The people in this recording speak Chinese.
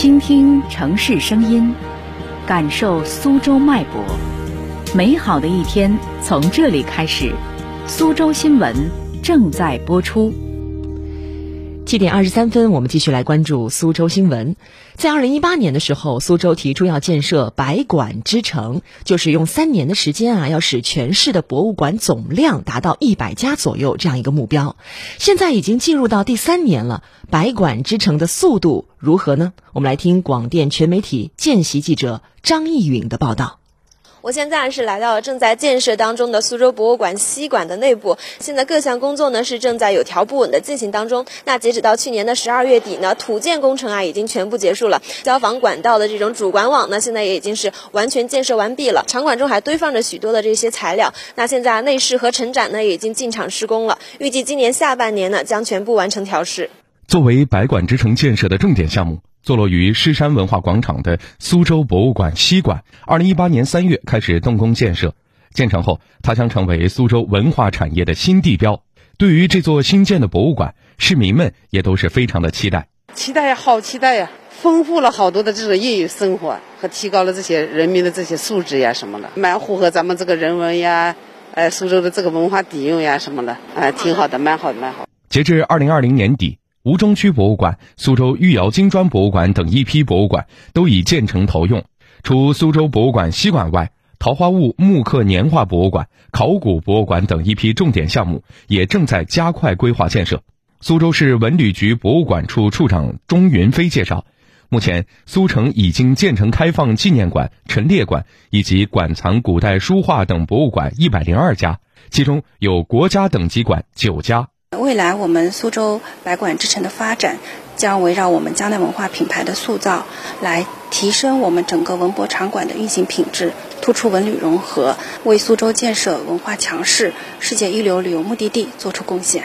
倾听城市声音，感受苏州脉搏。美好的一天从这里开始。苏州新闻正在播出。七点二十三分，我们继续来关注苏州新闻。在二零一八年的时候，苏州提出要建设百馆之城，就是用三年的时间啊，要使全市的博物馆总量达到一百家左右这样一个目标。现在已经进入到第三年了，百馆之城的速度如何呢？我们来听广电全媒体见习记者张艺允的报道。我现在是来到了正在建设当中的苏州博物馆西馆的内部，现在各项工作呢是正在有条不紊的进行当中。那截止到去年的十二月底呢，土建工程啊已经全部结束了，消防管道的这种主管网呢现在也已经是完全建设完毕了。场馆中还堆放着许多的这些材料。那现在内饰和陈展呢也已经进场施工了，预计今年下半年呢将全部完成调试。作为百馆之城建设的重点项目。坐落于狮山文化广场的苏州博物馆西馆，二零一八年三月开始动工建设。建成后，它将成为苏州文化产业的新地标。对于这座新建的博物馆，市民们也都是非常的期待。期待呀，好期待呀！丰富了好多的这种业余生活，和提高了这些人民的这些素质呀什么的，蛮符合咱们这个人文呀，哎，苏州的这个文化底蕴呀什么的，哎，挺好的，蛮好的，蛮好。截至二零二零年底。吴中区博物馆、苏州御窑金砖博物馆等一批博物馆都已建成投用。除苏州博物馆西馆外，桃花坞木刻年画博物馆、考古博物馆等一批重点项目也正在加快规划建设。苏州市文旅局博物馆处处长钟云飞介绍，目前苏城已经建成开放纪念馆、陈列馆以及馆藏古代书画等博物馆一百零二家，其中有国家等级馆九家。未来我们苏州百馆之城的发展，将围绕我们江南文化品牌的塑造，来提升我们整个文博场馆的运行品质，突出文旅融合，为苏州建设文化强势、世界一流旅游目的地做出贡献。